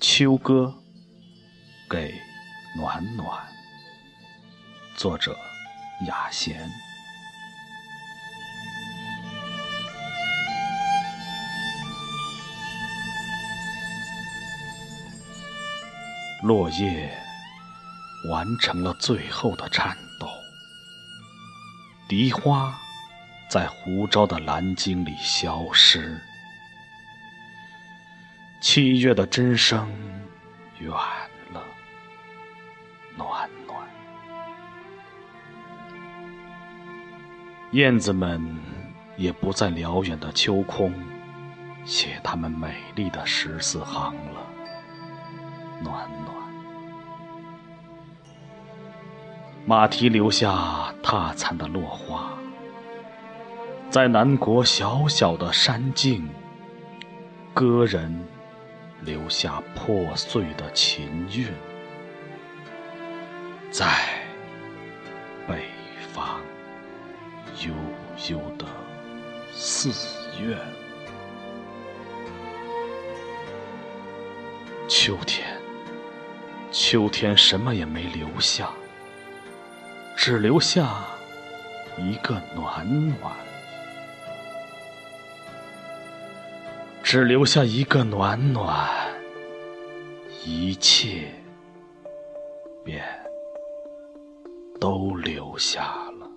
秋歌给暖暖，作者雅贤。落叶完成了最后的颤抖，荻花在湖沼的蓝鲸里消失。七月的真声远了，暖暖。燕子们也不在辽远的秋空写他们美丽的十四行了，暖暖。马蹄留下踏残的落花，在南国小小的山径，歌人。留下破碎的琴韵，在北方悠悠的寺院。秋天，秋天什么也没留下，只留下一个暖暖。只留下一个暖暖，一切便都留下了。